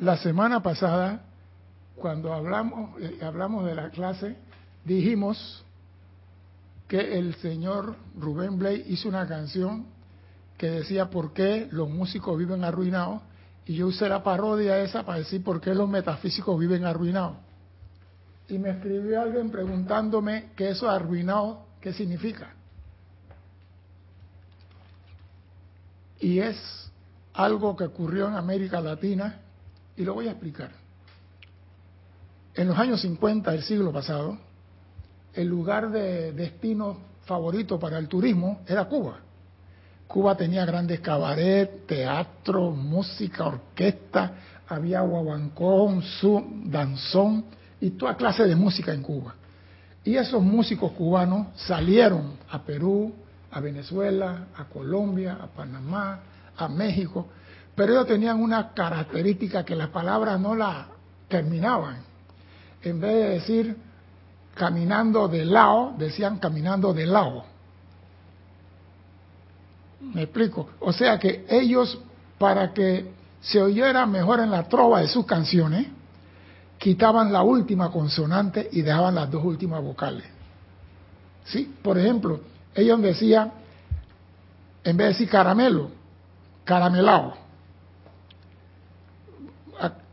La semana pasada, cuando hablamos, eh, hablamos de la clase, dijimos que el señor Rubén Blay hizo una canción que decía por qué los músicos viven arruinados y yo usé la parodia esa para decir por qué los metafísicos viven arruinados. Y me escribió alguien preguntándome qué eso arruinado, qué significa. Y es algo que ocurrió en América Latina y lo voy a explicar. En los años 50 del siglo pasado, el lugar de destino favorito para el turismo era Cuba. Cuba tenía grandes cabaret, teatro, música, orquesta, había guaguancón, danzón y toda clase de música en Cuba. Y esos músicos cubanos salieron a Perú, a Venezuela, a Colombia, a Panamá, a México, pero ellos tenían una característica que las palabras no la terminaban. En vez de decir caminando de lado, decían caminando de lado. ¿Me explico? O sea que ellos, para que se oyera mejor en la trova de sus canciones, quitaban la última consonante y dejaban las dos últimas vocales. ¿Sí? Por ejemplo, ellos decían, en vez de decir caramelo, caramelado,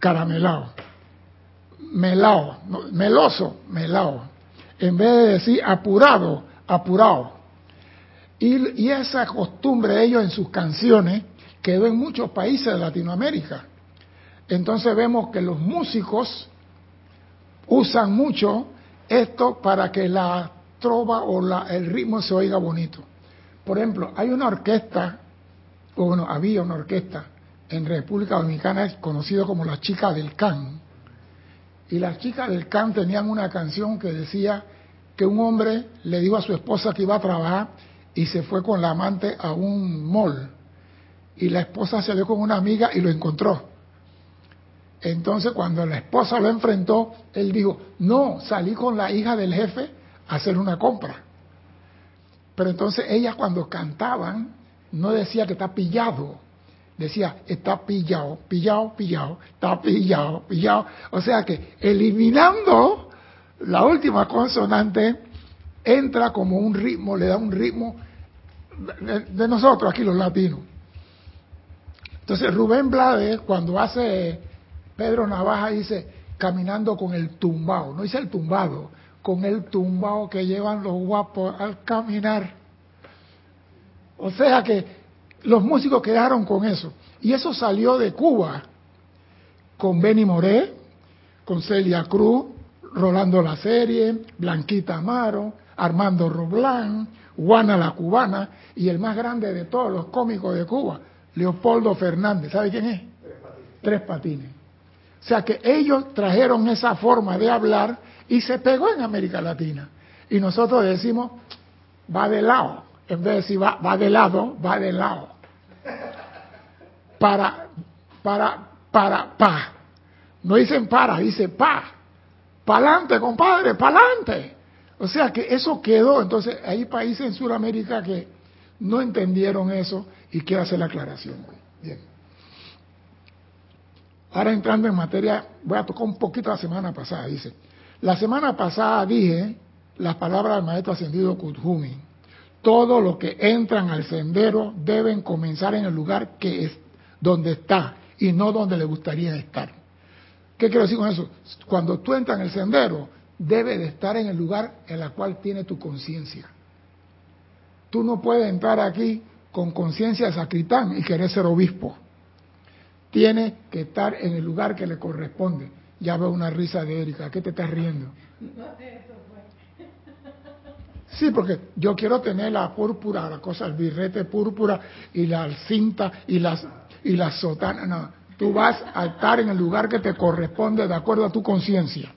caramelado, melao, meloso, melao, en vez de decir apurado, apurado. Y, esa costumbre de ellos en sus canciones quedó en muchos países de Latinoamérica. Entonces vemos que los músicos usan mucho esto para que la trova o la, el ritmo se oiga bonito. Por ejemplo, hay una orquesta, o bueno, había una orquesta en República Dominicana conocido como las chicas del can. Y las chicas del can tenían una canción que decía que un hombre le dijo a su esposa que iba a trabajar y se fue con la amante a un mall. Y la esposa salió con una amiga y lo encontró. Entonces cuando la esposa lo enfrentó, él dijo, no, salí con la hija del jefe a hacer una compra. Pero entonces ella cuando cantaban no decía que está pillado, decía está pillado, pillado, pillado, está pillado, pillado. O sea que eliminando la última consonante entra como un ritmo, le da un ritmo de, nosotros aquí los latinos. Entonces Rubén Blades cuando hace Pedro Navaja dice caminando con el tumbao, no dice el tumbado, con el tumbao que llevan los guapos al caminar. O sea que los músicos quedaron con eso. Y eso salió de Cuba, con Benny Moré, con Celia Cruz, Rolando La Serie, Blanquita Amaro, Armando Roblán, Juana la Cubana y el más grande de todos los cómicos de Cuba, Leopoldo Fernández. ¿Sabe quién es? Tres patines. Tres patines. O sea que ellos trajeron esa forma de hablar y se pegó en América Latina. Y nosotros decimos, va de lado. En vez de decir va, va de lado, va de lado. Para, para, para, pa. No dicen para, dice pa. Pa'lante, compadre, pa'lante. O sea que eso quedó. Entonces, hay países en Sudamérica que no entendieron eso y quiero hacer la aclaración. Bien. Ahora entrando en materia, voy a tocar un poquito la semana pasada, dice. La semana pasada dije las palabras del maestro ascendido Kuthumi. Todos los que entran al sendero deben comenzar en el lugar que es donde está y no donde le gustaría estar. ¿Qué quiero decir con eso? Cuando tú entras en el sendero, debe de estar en el lugar en el cual tiene tu conciencia. Tú no puedes entrar aquí con conciencia de sacritán y querer ser obispo tiene que estar en el lugar que le corresponde. Ya veo una risa de Erika, ¿qué te estás riendo? Sí, porque yo quiero tener la púrpura, la cosa, el birrete púrpura y la cinta y las y la sotana. No, tú vas a estar en el lugar que te corresponde de acuerdo a tu conciencia.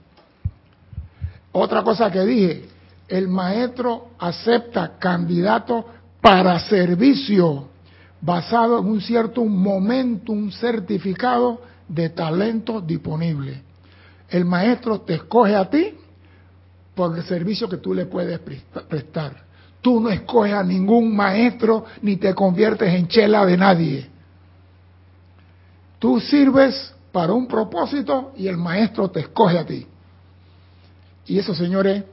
Otra cosa que dije, el maestro acepta candidato para servicio basado en un cierto momentum certificado de talento disponible. El maestro te escoge a ti por el servicio que tú le puedes prestar. Tú no escoges a ningún maestro ni te conviertes en chela de nadie. Tú sirves para un propósito y el maestro te escoge a ti. Y eso, señores,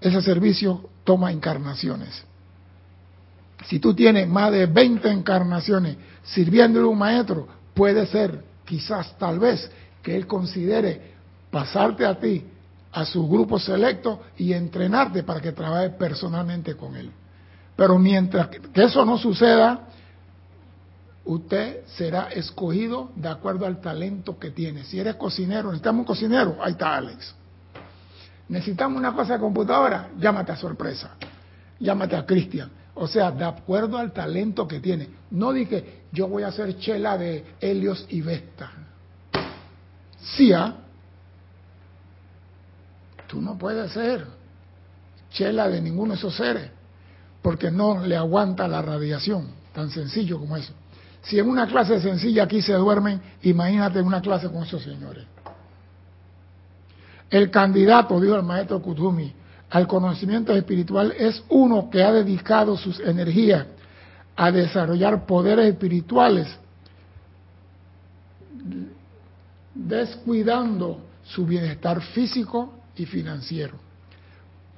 ese servicio toma encarnaciones. Si tú tienes más de 20 encarnaciones sirviéndole a un maestro, puede ser, quizás, tal vez, que él considere pasarte a ti, a su grupo selecto y entrenarte para que trabajes personalmente con él. Pero mientras que eso no suceda, usted será escogido de acuerdo al talento que tiene. Si eres cocinero, necesitamos un cocinero, ahí está Alex. Necesitamos una cosa de computadora, llámate a sorpresa, llámate a Cristian. O sea, de acuerdo al talento que tiene. No dije, yo voy a hacer chela de Helios y Vesta. Sí, ¿ah? Tú no puedes ser chela de ninguno de esos seres, porque no le aguanta la radiación, tan sencillo como eso. Si en una clase sencilla aquí se duermen, imagínate en una clase con esos señores. El candidato, dijo el maestro Kutumi, al conocimiento espiritual es uno que ha dedicado sus energías a desarrollar poderes espirituales, descuidando su bienestar físico y financiero.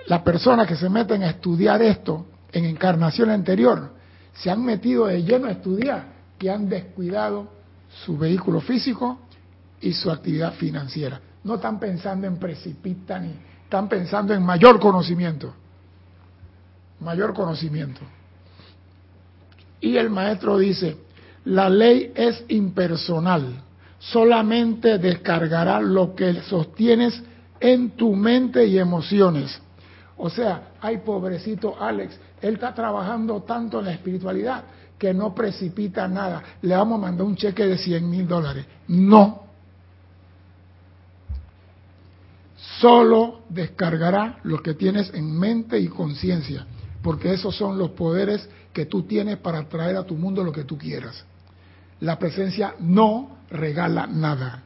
Las personas que se meten a estudiar esto en encarnación anterior se han metido de lleno a estudiar que han descuidado su vehículo físico y su actividad financiera. No están pensando en precipita ni están pensando en mayor conocimiento. Mayor conocimiento. Y el maestro dice, la ley es impersonal, solamente descargará lo que sostienes en tu mente y emociones. O sea, ay pobrecito Alex, él está trabajando tanto en la espiritualidad que no precipita nada. Le vamos a mandar un cheque de 100 mil dólares. No. Solo descargará lo que tienes en mente y conciencia, porque esos son los poderes que tú tienes para traer a tu mundo lo que tú quieras. La presencia no regala nada.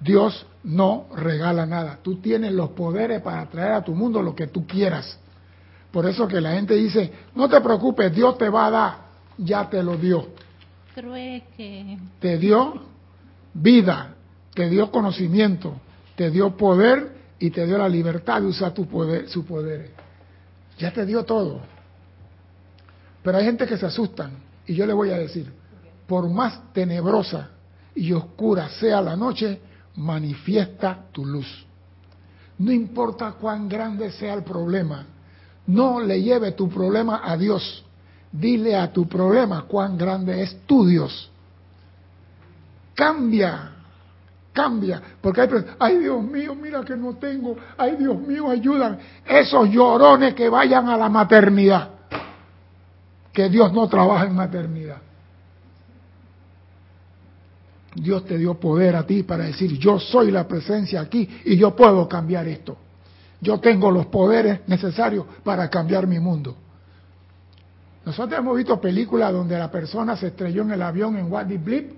Dios no regala nada. Tú tienes los poderes para traer a tu mundo lo que tú quieras. Por eso que la gente dice, no te preocupes, Dios te va a dar, ya te lo dio. que... Te dio vida, te dio conocimiento, te dio poder y te dio la libertad de usar tu poder. Ya te dio todo. Pero hay gente que se asustan y yo le voy a decir, por más tenebrosa y oscura sea la noche, manifiesta tu luz. No importa cuán grande sea el problema, no le lleve tu problema a Dios. Dile a tu problema cuán grande es tu Dios. Cambia, cambia. Porque hay ay Dios mío, mira que no tengo. Ay Dios mío, ayúdame. Esos llorones que vayan a la maternidad. Que Dios no trabaja en maternidad. Dios te dio poder a ti para decir, yo soy la presencia aquí y yo puedo cambiar esto. Yo tengo los poderes necesarios para cambiar mi mundo. Nosotros hemos visto películas donde la persona se estrelló en el avión en Wadi Blip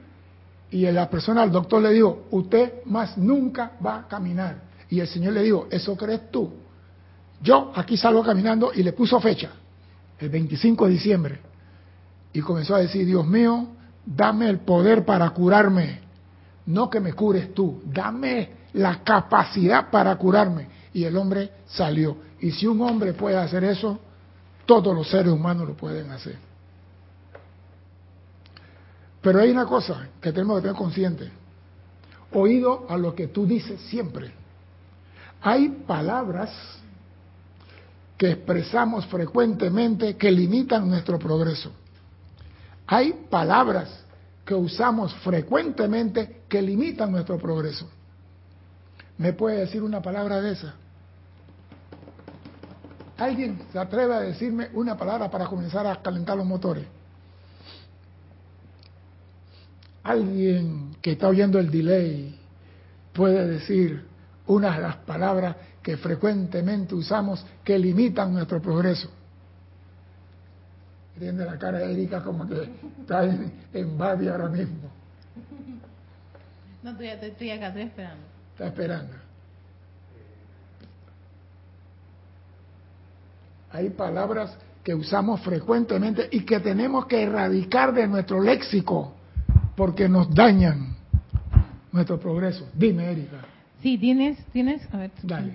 y la persona al doctor le dijo, usted más nunca va a caminar. Y el Señor le dijo, ¿eso crees tú? Yo aquí salgo caminando y le puso fecha, el 25 de diciembre. Y comenzó a decir, Dios mío, dame el poder para curarme. No que me cures tú, dame la capacidad para curarme y el hombre salió. Y si un hombre puede hacer eso, todos los seres humanos lo pueden hacer. Pero hay una cosa que tenemos que tener consciente. Oído a lo que tú dices siempre. Hay palabras que expresamos frecuentemente que limitan nuestro progreso. Hay palabras que usamos frecuentemente que limitan nuestro progreso. ¿Me puede decir una palabra de esa? ¿Alguien se atreve a decirme una palabra para comenzar a calentar los motores? Alguien que está oyendo el delay puede decir una de las palabras que frecuentemente usamos que limitan nuestro progreso. Tiene la cara de Erika como que está en, en ahora mismo. No, estoy, estoy acá, estoy esperando. Está esperando. Hay palabras que usamos frecuentemente y que tenemos que erradicar de nuestro léxico. porque nos dañan nuestro progreso. Dime, Erika. Sí, tienes, tienes, a ver, Dale.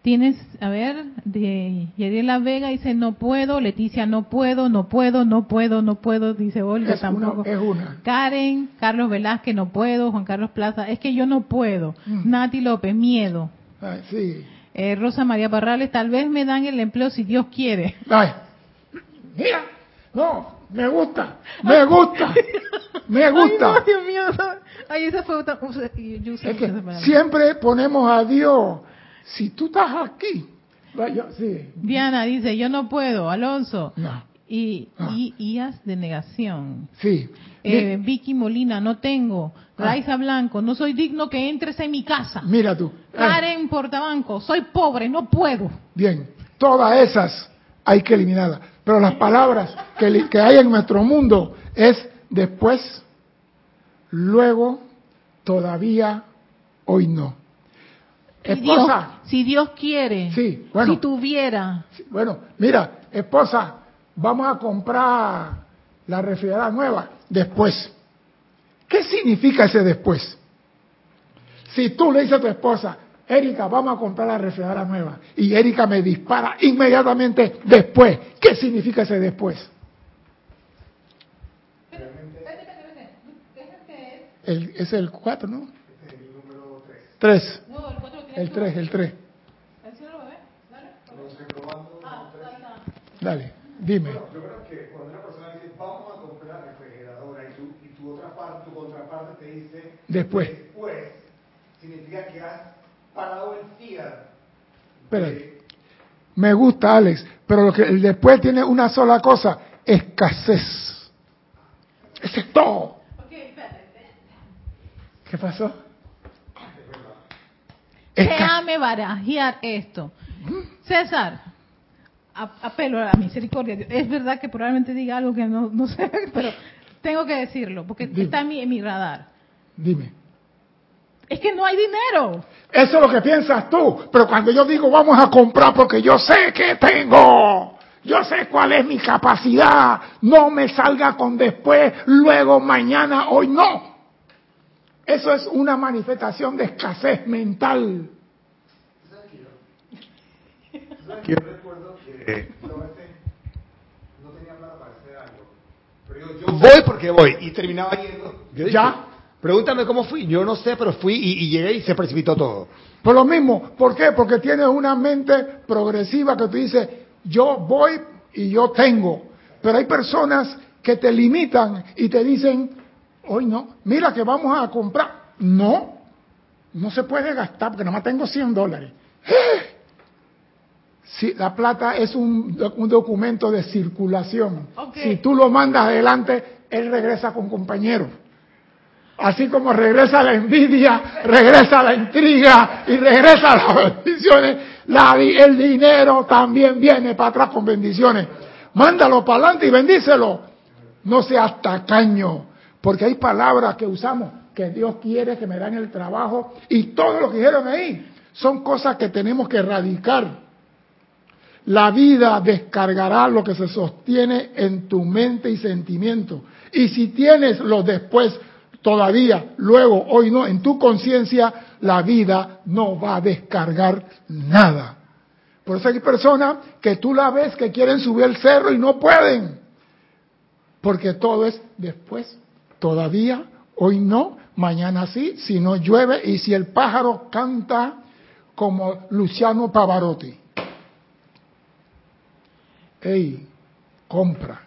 Tienes, a ver, de Yadiela Vega dice no puedo, Leticia no puedo, no puedo, no puedo, no puedo, dice Olga Es una, tampoco. es una. Karen, Carlos Velázquez no puedo, Juan Carlos Plaza, es que yo no puedo. Mm. Nati López, miedo. Ay, sí. Eh, Rosa María Parrales, tal vez me dan el empleo si Dios quiere. Ay, mira, no, me gusta, me gusta, me gusta. Ay, no, Dios mío. Ay, esa fue otra. yo Es que siempre ponemos a Dios. Si tú estás aquí, vaya, sí, Diana dice, yo no puedo, Alonso. no, Y, y IAS de negación. sí. Eh, Vicky Molina, no tengo. Ah. Raiza Blanco, no soy digno que entres en mi casa. Mira tú. Karen Portabanco, soy pobre, no puedo. Bien, todas esas hay que eliminarlas. Pero las palabras que, hay en nuestro mundo es después, luego, todavía, hoy no. Si Dios, Esposa, si Dios quiere, Sí, bueno. si tuviera, Bueno, mira, esposa, vamos a comprar la refrigeradora nueva después. ¿Qué significa ese después? Si tú le dices a tu esposa, Erika, vamos a comprar la refrigeradora nueva, y Erika me dispara inmediatamente después, ¿qué significa ese después? El, es el 4, ¿no? El número 3. No, el cuatro tiene El 3, el 3. ¿El cielo lo ve? Dale. Dale, dime. Bueno, yo creo que cuando una persona dice vamos a comprar la refrigeradora y tu, y tu otra parte, tu contraparte te dice Después. después, significa que has parado el fiat. Espérate. Me gusta, Alex, pero lo que el después tiene una sola cosa, escasez. Ese es todo. ¿Qué pasó? Déjame barajear esto. César, a- apelo a la misericordia. Es verdad que probablemente diga algo que no, no sé, pero tengo que decirlo, porque Dime. está en mi, en mi radar. Dime. Es que no hay dinero. Eso es lo que piensas tú, pero cuando yo digo vamos a comprar porque yo sé que tengo, yo sé cuál es mi capacidad, no me salga con después, luego, mañana, hoy no. Eso es una manifestación de escasez mental. ¿Sabes que yo recuerdo que no, este, no tenía plata para hacer algo? Pero yo, yo voy porque voy y terminaba yendo. ¿Ya? Pregúntame cómo fui. Yo no sé, pero fui y, y llegué y se precipitó todo. Por lo mismo, ¿por qué? Porque tienes una mente progresiva que tú dices, yo voy y yo tengo. Pero hay personas que te limitan y te dicen, hoy no, mira que vamos a comprar. No, no se puede gastar porque nomás tengo 100 dólares. ¡Eh! Si la plata es un, doc- un documento de circulación. Si tú lo mandas adelante, él regresa con compañeros. Así como regresa la envidia, regresa la intriga y regresa las bendiciones, el dinero también viene para atrás con bendiciones. Mándalo para adelante y bendícelo. No seas tacaño, porque hay palabras que usamos que Dios quiere que me dan el trabajo y todo lo que dijeron ahí son cosas que tenemos que erradicar. La vida descargará lo que se sostiene en tu mente y sentimiento. Y si tienes los después, todavía, luego, hoy no, en tu conciencia, la vida no va a descargar nada. Por eso hay personas que tú la ves que quieren subir el cerro y no pueden. Porque todo es después, todavía, hoy no, mañana sí, si no llueve y si el pájaro canta como Luciano Pavarotti. Ey, compra.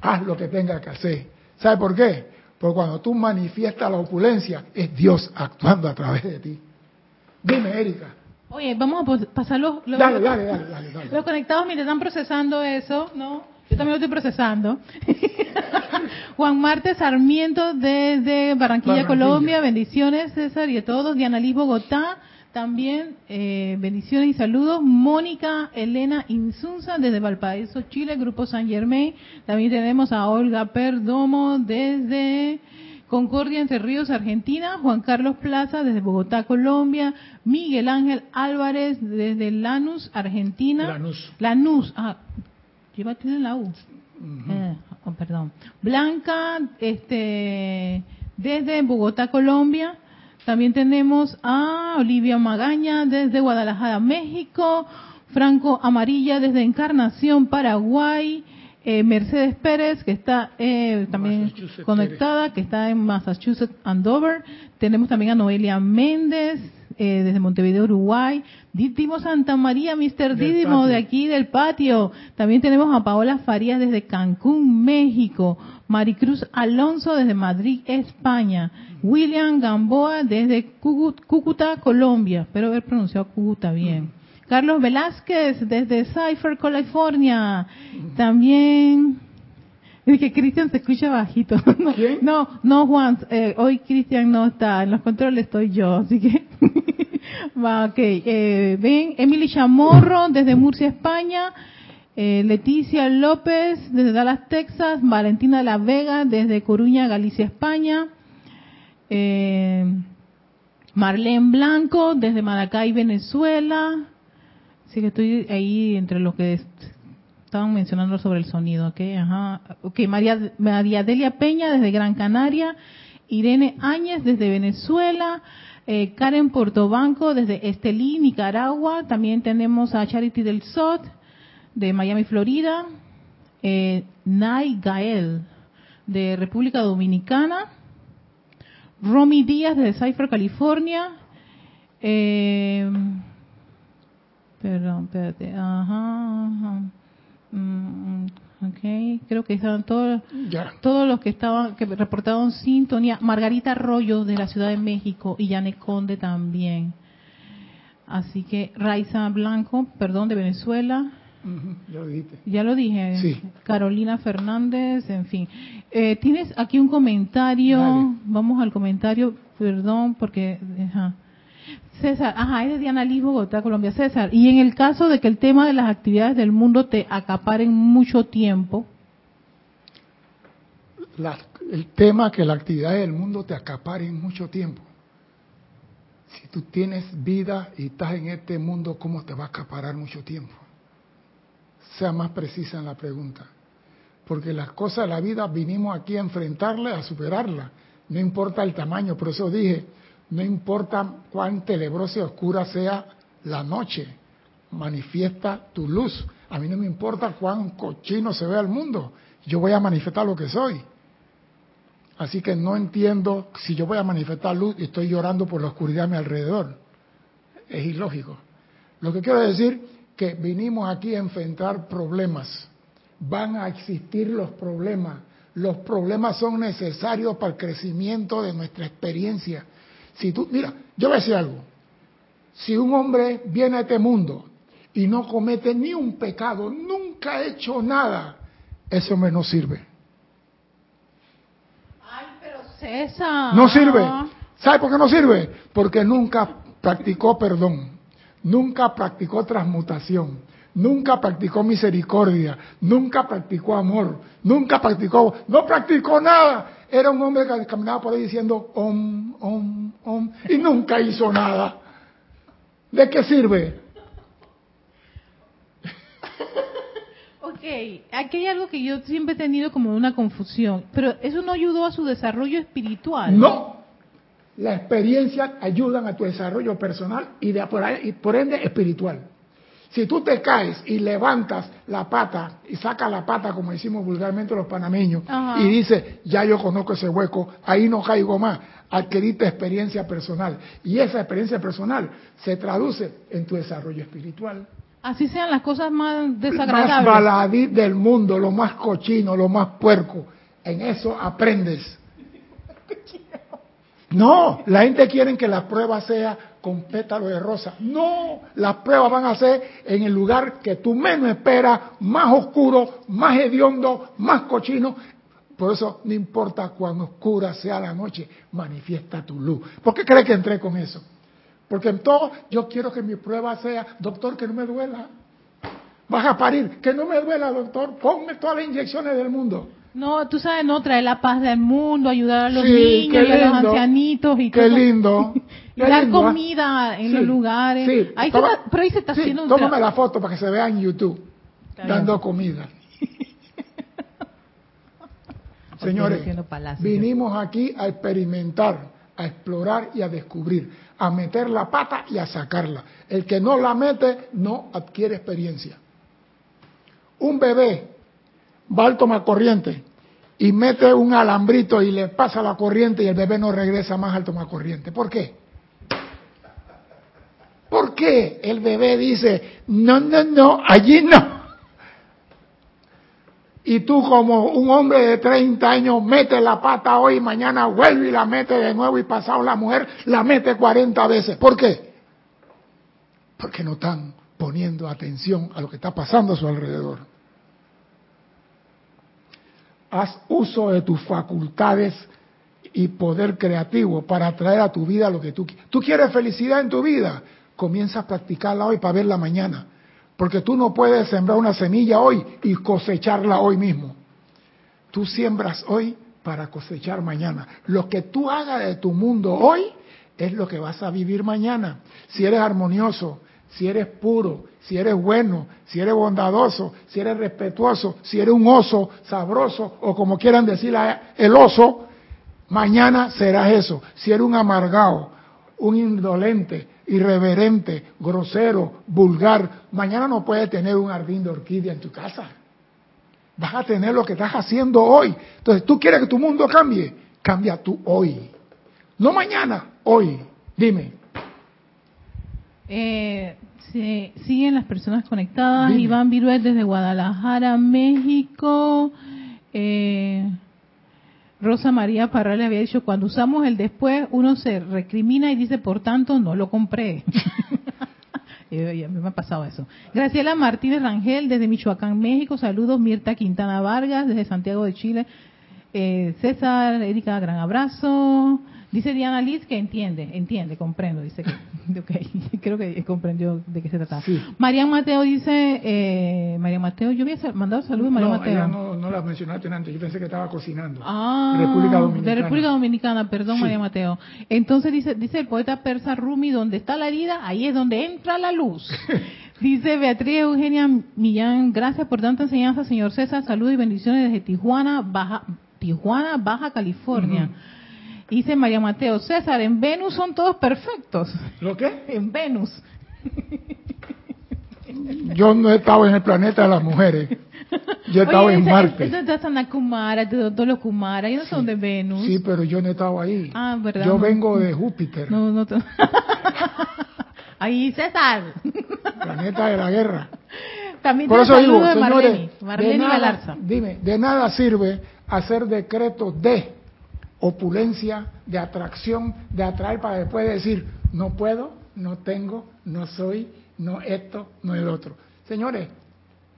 Haz lo que tenga que hacer. ¿Sabe por qué? Porque cuando tú manifiestas la opulencia, es Dios actuando a través de ti. Dime, Erika. Oye, vamos a pasar los, los- Dale, dale, dale, dale. dale. los conectados mientras están procesando eso, ¿no? Yo también lo estoy procesando. Juan Marte Sarmiento desde Barranquilla, Barranquilla. Colombia. Bendiciones, César, y a todos. Diana Liz Bogotá. También eh, bendiciones y saludos. Mónica Elena Insunza desde Valparaíso, Chile, Grupo San Germain. También tenemos a Olga Perdomo desde Concordia Entre Ríos, Argentina. Juan Carlos Plaza desde Bogotá, Colombia. Miguel Ángel Álvarez desde Lanús, Argentina. Lanús. Lanús. Ah, lleva tiene la U. Eh, oh, perdón, Blanca, este, desde Bogotá, Colombia. También tenemos a Olivia Magaña desde Guadalajara, México. Franco Amarilla desde Encarnación, Paraguay. Eh, Mercedes Pérez, que está eh, también conectada, que está en Massachusetts, Andover. Tenemos también a Noelia Méndez, eh, desde Montevideo, Uruguay. Didimo Santa María, Mr. Didimo, de aquí del patio. También tenemos a Paola Farías desde Cancún, México. Maricruz Alonso desde Madrid, España. William Gamboa desde Cúcuta, Colombia. Espero haber pronunciado Cúcuta bien. Carlos Velázquez desde Cypher, California. También es que Cristian se escucha bajito. No, ¿Quién? no, no, Juan, eh, hoy Cristian no está, en los controles estoy yo, así que... Va, ok. Eh, ven, Emily Chamorro desde Murcia, España. Eh, Leticia López desde Dallas, Texas. Valentina la Vega desde Coruña, Galicia, España. Eh, Marlene Blanco desde Maracay, Venezuela. Así que estoy ahí entre los que estaban mencionando sobre el sonido, ¿ok? Ajá. María, María Delia Peña desde Gran Canaria, Irene Áñez desde Venezuela, eh, Karen Portobanco desde Estelí, Nicaragua, también tenemos a Charity del Sot de Miami, Florida, eh, Nay Gael de República Dominicana, Romy Díaz de Cypher, California, eh, Perdón, espérate. Ajá, ajá. Mm, ok, creo que estaban todos, Ya. todos los que estaban, que reportaron sintonía. Margarita Arroyo de la Ciudad de México y Yane Conde también. Así que Raiza Blanco, perdón, de Venezuela. Ya lo dijiste. Ya lo dije. Sí. Carolina Fernández, en fin. Eh, Tienes aquí un comentario. Dale. Vamos al comentario, perdón, porque. ajá. César, ajá, es de Diana Liz, Bogotá, Colombia. César, y en el caso de que el tema de las actividades del mundo te acaparen mucho tiempo, el tema que la actividad del mundo te acapare en mucho tiempo. Si tú tienes vida y estás en este mundo, ¿cómo te va a acaparar mucho tiempo? Sea más precisa en la pregunta. Porque las cosas de la vida vinimos aquí a enfrentarlas, a superarlas. No importa el tamaño, por eso dije, no importa cuán tenebrosa y oscura sea la noche, manifiesta tu luz. A mí no me importa cuán cochino se vea el mundo, yo voy a manifestar lo que soy. Así que no entiendo si yo voy a manifestar luz y estoy llorando por la oscuridad a mi alrededor. Es ilógico. Lo que quiero decir que vinimos aquí a enfrentar problemas. Van a existir los problemas. Los problemas son necesarios para el crecimiento de nuestra experiencia. Si tú, mira, yo voy a decir algo. Si un hombre viene a este mundo y no comete ni un pecado, nunca ha hecho nada, ese hombre no sirve. Ay, pero César. No sirve. ¿Sabe por qué no sirve? Porque nunca practicó perdón, nunca practicó transmutación, nunca practicó misericordia, nunca practicó amor, nunca practicó, no practicó nada. Era un hombre que caminaba por ahí diciendo om, om, om, y nunca hizo nada. ¿De qué sirve? Ok, aquí hay algo que yo siempre he tenido como una confusión, pero eso no ayudó a su desarrollo espiritual. No. La experiencia ayudan a tu desarrollo personal y, de, por, ahí- y por ende espiritual. Si tú te caes y levantas la pata y sacas la pata, como decimos vulgarmente los panameños, Ajá. y dices, ya yo conozco ese hueco, ahí no caigo más, adquiriste experiencia personal. Y esa experiencia personal se traduce en tu desarrollo espiritual. Así sean las cosas más Más desagradables. baladí del mundo, lo más cochino, lo más puerco. En eso aprendes. No, la gente quiere que la prueba sea con pétalo de rosa. No, las pruebas van a ser en el lugar que tú menos esperas, más oscuro, más hediondo, más cochino. Por eso no importa cuán oscura sea la noche, manifiesta tu luz. ¿Por qué crees que entré con eso? Porque en todo yo quiero que mi prueba sea, doctor, que no me duela. Vas a parir, que no me duela, doctor. Ponme todas las inyecciones del mundo. No, tú sabes, no, traer la paz del mundo, ayudar a los Sí, niños y a los ancianitos y Qué lindo. Y qué dar lindo, ¿ah? comida en Sí, los lugares. sí. Ahí se Toma- está- pero ahí se está haciendo un Tómame la foto para que se vea en YouTube, Está bien. dando comida. Señores, vinimos aquí a experimentar, a explorar y a descubrir, a meter la pata y a sacarla. El que no la mete no adquiere experiencia. Un bebé va al tomacorriente y mete un alambrito y le pasa la corriente y el bebé no regresa más al tomacorriente. ¿Por qué? ¿Por qué el bebé dice, no, no, no, allí no? Y tú como un hombre de 30 años mete la pata hoy, mañana vuelve y la mete de nuevo y pasado la mujer la mete 40 veces. ¿Por qué? Porque no están poniendo atención a lo que está pasando a su alrededor. Haz uso de tus facultades y poder creativo para atraer a tu vida lo que tú quieres. ¿Tú quieres felicidad en tu vida? Comienza a practicarla hoy para verla mañana. Porque tú no puedes sembrar una semilla hoy y cosecharla hoy mismo. Tú siembras hoy para cosechar mañana. Lo que tú hagas de tu mundo hoy es lo que vas a vivir mañana. Si eres armonioso, si eres puro, si eres bueno, si eres bondadoso, si eres respetuoso, si eres un oso sabroso o como quieran decir el oso, mañana serás eso. Si eres un amargado, un indolente, irreverente, grosero, vulgar, mañana no puedes tener un jardín de orquídea en tu casa. Vas a tener lo que estás haciendo hoy. Entonces, tú quieres que tu mundo cambie, cambia tú hoy. No mañana, hoy. Dime. Eh, se siguen las personas conectadas. Iván Viruet desde Guadalajara, México. Eh, Rosa María Parral le había dicho, cuando usamos el después, uno se recrimina y dice, por tanto, no lo compré. y a mí me ha pasado eso. Graciela Martínez Rangel, desde Michoacán, México. Saludos, Mirta Quintana Vargas, desde Santiago de Chile. Eh, César, Erika, gran abrazo. Dice Diana Liz que entiende, entiende, comprendo. Dice que, okay, creo que comprendió de qué se trata. Sí. Marian Mateo dice, eh, María Mateo, yo había mandado saludos a María no, Mateo. No, no la mencionaste antes, yo pensé que estaba cocinando. Ah, República Dominicana. De República Dominicana, perdón María Mateo. Entonces dice, dice el poeta persa Rumi, donde está la herida, ahí es donde entra la luz. Dice Beatriz Eugenia Millán, gracias por tanta enseñanza, señor César. Saludos y bendiciones desde Tijuana, Baja, Tijuana, Baja California. Dice María Mateo, César, en Venus son todos perfectos. ¿Lo qué? En Venus. Yo no he estado en el planeta de las mujeres. Yo he estado en Marte. Eso es Sana Kumara, todos los Kumara, ellos no son de Venus. Sí, pero yo no he estado ahí. Ah, ¿verdad? Yo vengo de Júpiter. No, no. ahí, César. Planeta de la guerra. También Por eso digo, de señores, Marlene, de nada, dime, de nada sirve hacer decretos de opulencia, de atracción, de atraer para después decir, no puedo, no tengo, no soy, no esto, no el otro. Señores,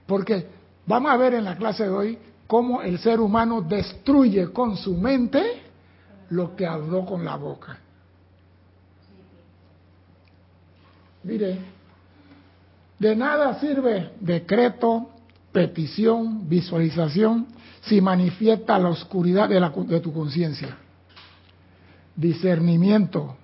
porque vamos a ver en la clase de hoy cómo el ser humano destruye con su mente lo que habló con la boca. Mire, de nada sirve decreto, petición, visualización, si manifiesta la oscuridad de, la, de tu conciencia. Discernimiento.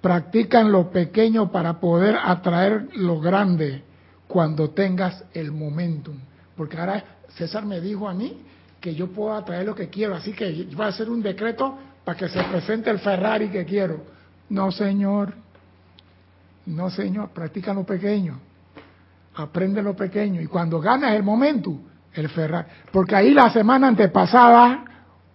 Practican lo pequeño para poder atraer lo grande cuando tengas el momentum. Porque ahora César me dijo a mí que yo puedo atraer lo que quiero, así que voy a hacer un decreto para que se presente el Ferrari que quiero. No, señor. No, señor. Practica lo pequeño. Aprende lo pequeño. Y cuando ganas el momentum, el Ferrari. Porque ahí la semana antepasada,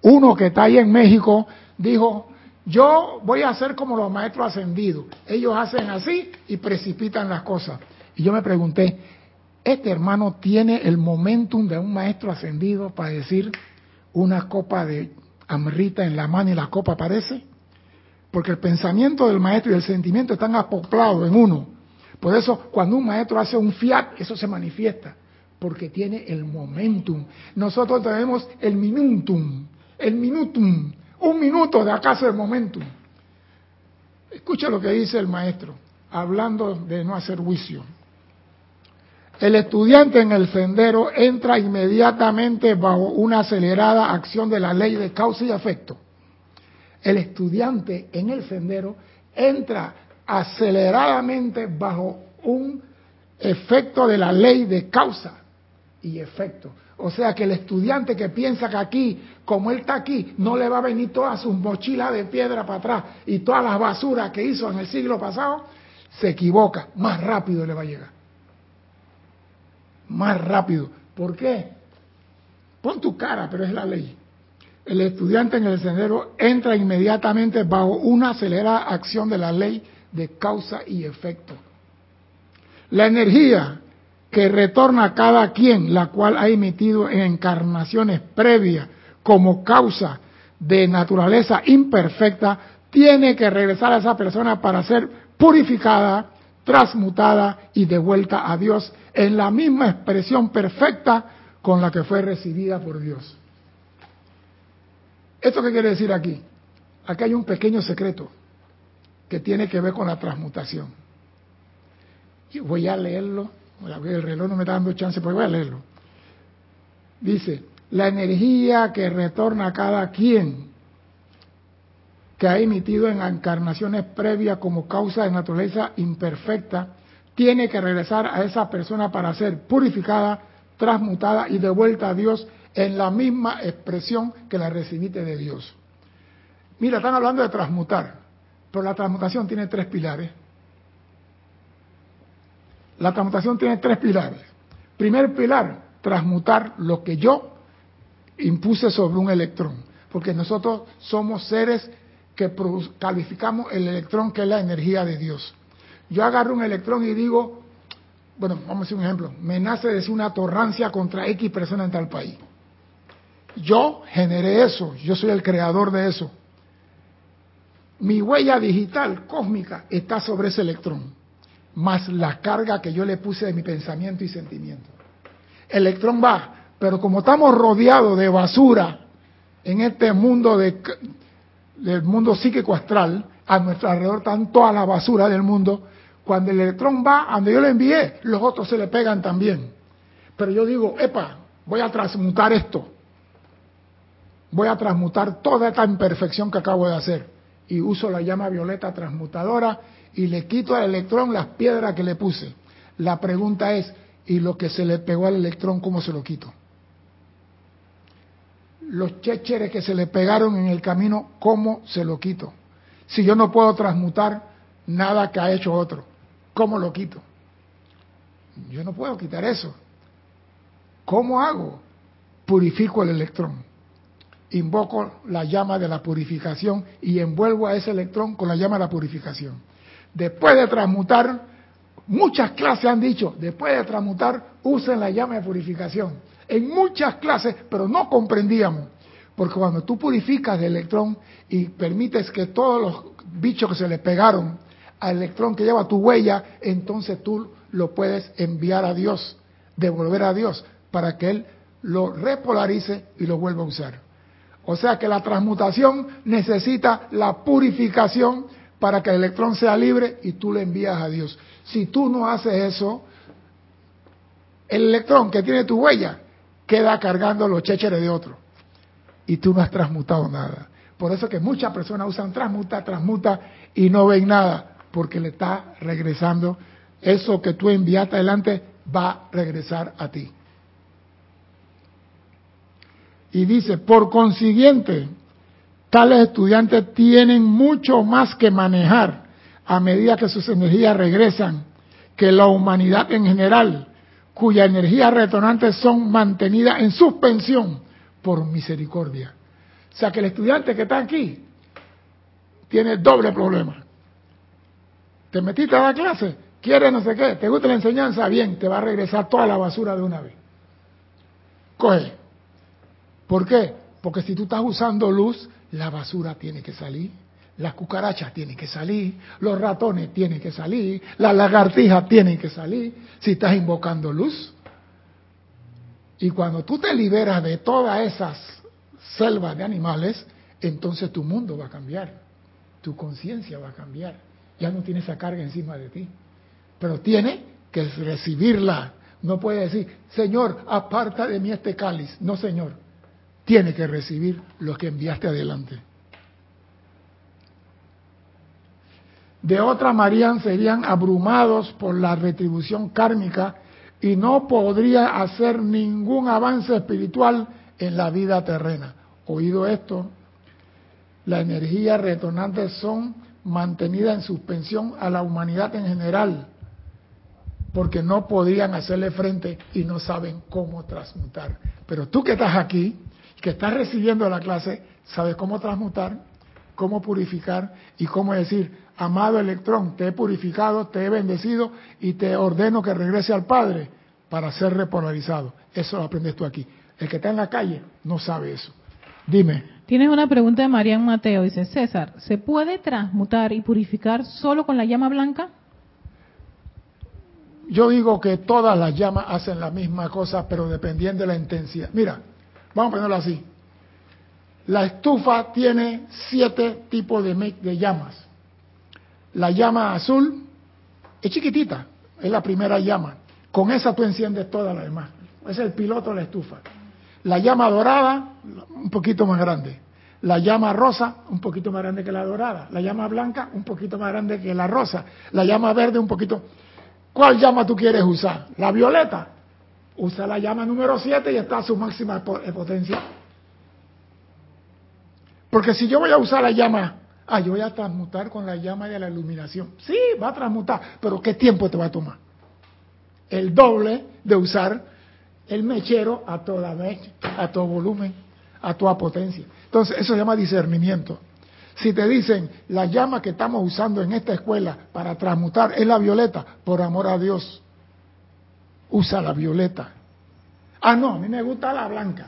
uno que está ahí en México dijo, yo voy a hacer como los maestros ascendidos. Ellos hacen así y precipitan las cosas. Y yo me pregunté, ¿este hermano tiene el momentum de un maestro ascendido para decir una copa de amrita en la mano y la copa aparece? Porque el pensamiento del maestro y el sentimiento están acoplados en uno. Por eso, cuando un maestro hace un fiat, eso se manifiesta porque tiene el momentum. Nosotros tenemos el minutum, el minutum, un minuto de acaso el momentum. Escucha lo que dice el maestro, hablando de no hacer juicio. El estudiante en el sendero entra inmediatamente bajo una acelerada acción de la ley de causa y efecto. El estudiante en el sendero entra aceleradamente bajo un efecto de la ley de causa y efecto. O sea que el estudiante que piensa que aquí, como él está aquí, no le va a venir todas sus mochilas de piedra para atrás y todas las basuras que hizo en el siglo pasado, se equivoca, más rápido le va a llegar. Más rápido. ¿Por qué? Pon tu cara, pero es la ley. El estudiante en el sendero entra inmediatamente bajo una acelerada acción de la ley de causa y efecto. La energía que retorna a cada quien, la cual ha emitido en encarnaciones previas como causa de naturaleza imperfecta, tiene que regresar a esa persona para ser purificada, transmutada y devuelta a Dios en la misma expresión perfecta con la que fue recibida por Dios. ¿Esto qué quiere decir aquí? Aquí hay un pequeño secreto que tiene que ver con la transmutación. Voy a leerlo el reloj no me está dando chance, pero voy a leerlo. Dice, la energía que retorna a cada quien que ha emitido en encarnaciones previas como causa de naturaleza imperfecta, tiene que regresar a esa persona para ser purificada, transmutada y devuelta a Dios en la misma expresión que la recibiste de Dios. Mira, están hablando de transmutar, pero la transmutación tiene tres pilares. La transmutación tiene tres pilares. Primer pilar, transmutar lo que yo impuse sobre un electrón, porque nosotros somos seres que calificamos el electrón que es la energía de Dios. Yo agarro un electrón y digo, bueno, vamos a hacer un ejemplo, me nace decir una torrancia contra X persona en tal país. Yo generé eso, yo soy el creador de eso. Mi huella digital cósmica está sobre ese electrón más la carga que yo le puse de mi pensamiento y sentimiento. El electrón va, pero como estamos rodeados de basura en este mundo de, del mundo psíquico astral, a nuestro alrededor están toda la basura del mundo, cuando el electrón va a donde yo le envié, los otros se le pegan también. Pero yo digo, epa, voy a transmutar esto. Voy a transmutar toda esta imperfección que acabo de hacer. Y uso la llama violeta transmutadora y le quito al electrón las piedras que le puse. La pregunta es, ¿y lo que se le pegó al electrón, cómo se lo quito? Los chécheres que se le pegaron en el camino, ¿cómo se lo quito? Si yo no puedo transmutar nada que ha hecho otro, ¿cómo lo quito? Yo no puedo quitar eso. ¿Cómo hago? Purifico el electrón. Invoco la llama de la purificación y envuelvo a ese electrón con la llama de la purificación. Después de transmutar, muchas clases han dicho, después de transmutar, usen la llama de purificación. En muchas clases, pero no comprendíamos. Porque cuando tú purificas el electrón y permites que todos los bichos que se le pegaron al electrón que lleva tu huella, entonces tú lo puedes enviar a Dios, devolver a Dios, para que Él lo repolarice y lo vuelva a usar. O sea que la transmutación necesita la purificación para que el electrón sea libre y tú le envías a Dios. Si tú no haces eso, el electrón que tiene tu huella queda cargando los chécheres de otro y tú no has transmutado nada. Por eso que muchas personas usan transmuta, transmuta y no ven nada, porque le está regresando eso que tú enviaste adelante va a regresar a ti. Y dice, por consiguiente, Tales estudiantes tienen mucho más que manejar a medida que sus energías regresan que la humanidad en general, cuya energías retornantes son mantenidas en suspensión por misericordia. O sea que el estudiante que está aquí tiene doble problema. Te metiste a la clase, quieres no sé qué, te gusta la enseñanza, bien, te va a regresar toda la basura de una vez. Coge. ¿Por qué? Porque si tú estás usando luz, la basura tiene que salir, las cucarachas tienen que salir, los ratones tienen que salir, las lagartijas tienen que salir, si estás invocando luz. Y cuando tú te liberas de todas esas selvas de animales, entonces tu mundo va a cambiar, tu conciencia va a cambiar, ya no tiene esa carga encima de ti, pero tiene que recibirla. No puede decir, Señor, aparta de mí este cáliz. No, Señor, tiene que recibir lo que enviaste adelante. De otra manera serían abrumados por la retribución kármica y no podría hacer ningún avance espiritual en la vida terrena. Oído esto, las energías retornantes son mantenidas en suspensión a la humanidad en general, porque no podrían hacerle frente y no saben cómo transmutar. Pero tú que estás aquí, que estás recibiendo la clase, sabes cómo transmutar, cómo purificar y cómo decir, amado electrón, te he purificado, te he bendecido y te ordeno que regrese al Padre para ser repolarizado. Eso lo aprendes tú aquí. El que está en la calle no sabe eso. Dime. Tienes una pregunta de Marian Mateo. Dice, César, ¿se puede transmutar y purificar solo con la llama blanca? Yo digo que todas las llamas hacen la misma cosa, pero dependiendo de la intensidad. Mira, vamos a ponerlo así. La estufa tiene siete tipos de, de llamas. La llama azul es chiquitita, es la primera llama. Con esa tú enciendes todas las demás. Es el piloto de la estufa. La llama dorada, un poquito más grande. La llama rosa, un poquito más grande que la dorada. La llama blanca, un poquito más grande que la rosa. La llama verde, un poquito. ¿Cuál llama tú quieres usar? La violeta. Usa la llama número 7 y está a su máxima eh, potencia. Porque si yo voy a usar la llama, ah, yo voy a transmutar con la llama de la iluminación. Sí, va a transmutar, pero ¿qué tiempo te va a tomar? El doble de usar el mechero a toda mecha, a todo volumen, a toda potencia. Entonces, eso se llama discernimiento. Si te dicen, la llama que estamos usando en esta escuela para transmutar es la violeta, por amor a Dios, usa la violeta. Ah, no, a mí me gusta la blanca.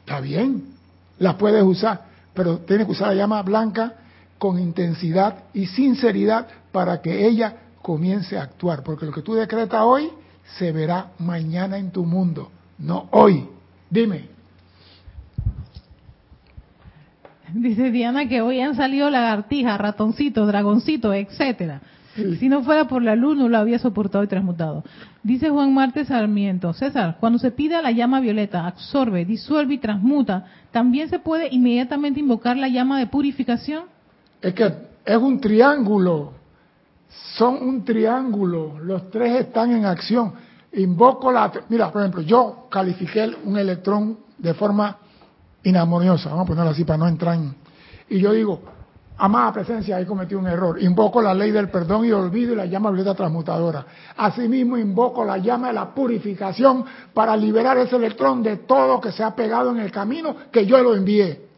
Está bien, la puedes usar, pero tienes que usar la llama blanca con intensidad y sinceridad para que ella comience a actuar. Porque lo que tú decretas hoy se verá mañana en tu mundo, no hoy. Dime. Dice Diana que hoy han salido lagartijas, ratoncitos, dragoncitos, etcétera. Si no fuera por la luz, no lo había soportado y transmutado. Dice Juan Marte Sarmiento, César, cuando se pide la llama violeta, absorbe, disuelve y transmuta, ¿también se puede inmediatamente invocar la llama de purificación? Es que es un triángulo son un triángulo, los tres están en acción. Invoco la... Mira, por ejemplo, yo califiqué un electrón de forma inarmoniosa, vamos a ponerlo así para no entrar en... Y yo digo, amada presencia, he cometido un error. Invoco la ley del perdón y olvido y la llama violeta transmutadora. Asimismo, invoco la llama de la purificación para liberar ese electrón de todo que se ha pegado en el camino que yo lo envié.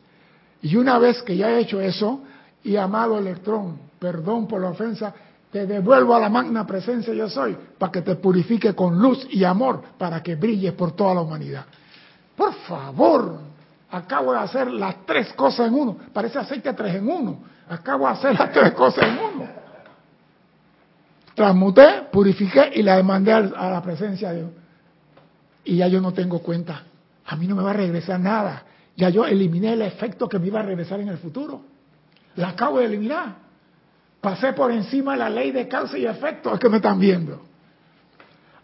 Y una vez que ya he hecho eso, y amado electrón, perdón por la ofensa, te devuelvo a la magna presencia yo soy, para que te purifique con luz y amor, para que brilles por toda la humanidad. Por favor, acabo de hacer las tres cosas en uno. Parece aceite tres en uno. Acabo de hacer las tres cosas en uno. Transmuté, purifiqué y la demandé a la presencia de Dios. Y ya yo no tengo cuenta. A mí no me va a regresar nada. Ya yo eliminé el efecto que me iba a regresar en el futuro. La acabo de eliminar. Pasé por encima de la ley de causa y efecto, es que me están viendo.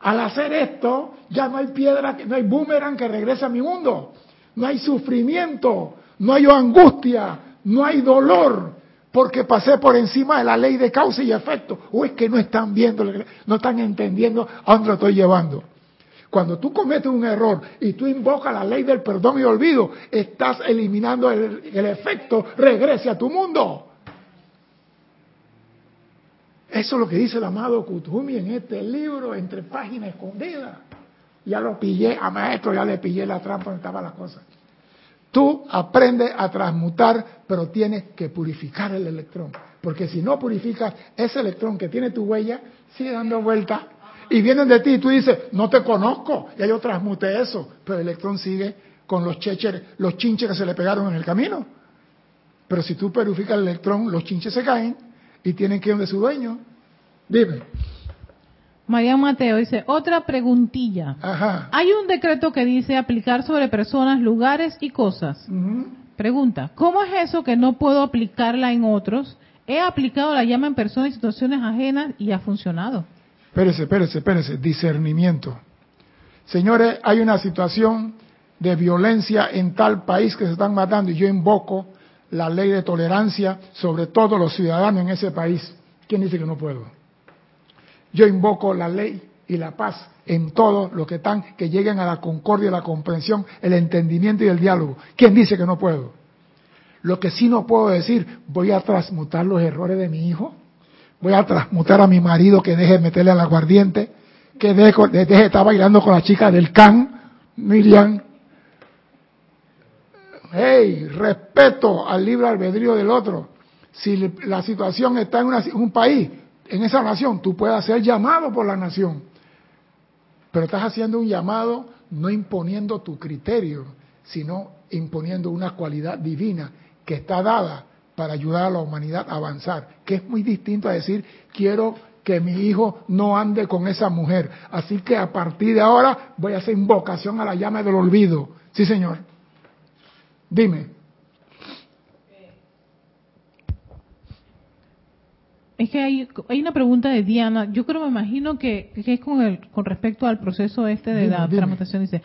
Al hacer esto, ya no hay piedra, no hay boomerang que regrese a mi mundo. No hay sufrimiento, no hay angustia, no hay dolor, porque pasé por encima de la ley de causa y efecto. O es que no están viendo, no están entendiendo a dónde lo estoy llevando. Cuando tú cometes un error y tú invocas la ley del perdón y olvido, estás eliminando el, efecto, regrese a tu mundo. Eso es lo que dice el amado Kutumi en este libro, entre páginas escondidas. Ya lo pillé, a maestro ya le pillé la trampa donde estaba la cosa. Tú aprendes a transmutar, pero tienes que purificar el electrón. Porque si no purificas ese electrón que tiene tu huella, sigue dando vuelta. Y vienen de ti y tú dices, no te conozco, ya yo transmute eso. Pero el electrón sigue con los cheches, los chinches que se le pegaron en el camino. Pero si tú purificas el electrón, los chinches se caen y tienen que ir donde su dueño. Dime. María Mateo dice, otra preguntilla. Ajá. Hay un decreto que dice aplicar sobre personas, lugares y cosas. Pregunta, ¿cómo es eso que no puedo aplicarla en otros? He aplicado la llama en personas y situaciones ajenas y ha funcionado. Espérese, espérese, espérese. Discernimiento. Señores, hay una situación de violencia en tal país que se están matando y yo invoco la ley de tolerancia sobre todos los ciudadanos en ese país. ¿Quién dice que no puedo? Yo invoco la ley y la paz en todos los que están, que lleguen a la concordia, la comprensión, el entendimiento y el diálogo. ¿Quién dice que no puedo? Lo que sí no puedo decir, voy a transmutar los errores de mi hijo, voy a transmutar a mi marido que deje de meterle al aguardiente, que deje, deje de estar bailando con la chica del can, Miriam. Hey, respeto al libre albedrío del otro. Si la situación está en, en un país, en esa nación, tú puedes hacer llamado por la nación. Pero estás haciendo un llamado no imponiendo tu criterio, sino imponiendo una cualidad divina que está dada para ayudar a la humanidad a avanzar, que es muy distinto a decir, quiero que mi hijo no ande con esa mujer. Así que a partir de ahora voy a hacer invocación a la llama del olvido. Sí, señor. Dime. Es que hay, hay una pregunta de Diana, yo creo, me imagino que, es con, el, con respecto al proceso este de la transmutación. Dice,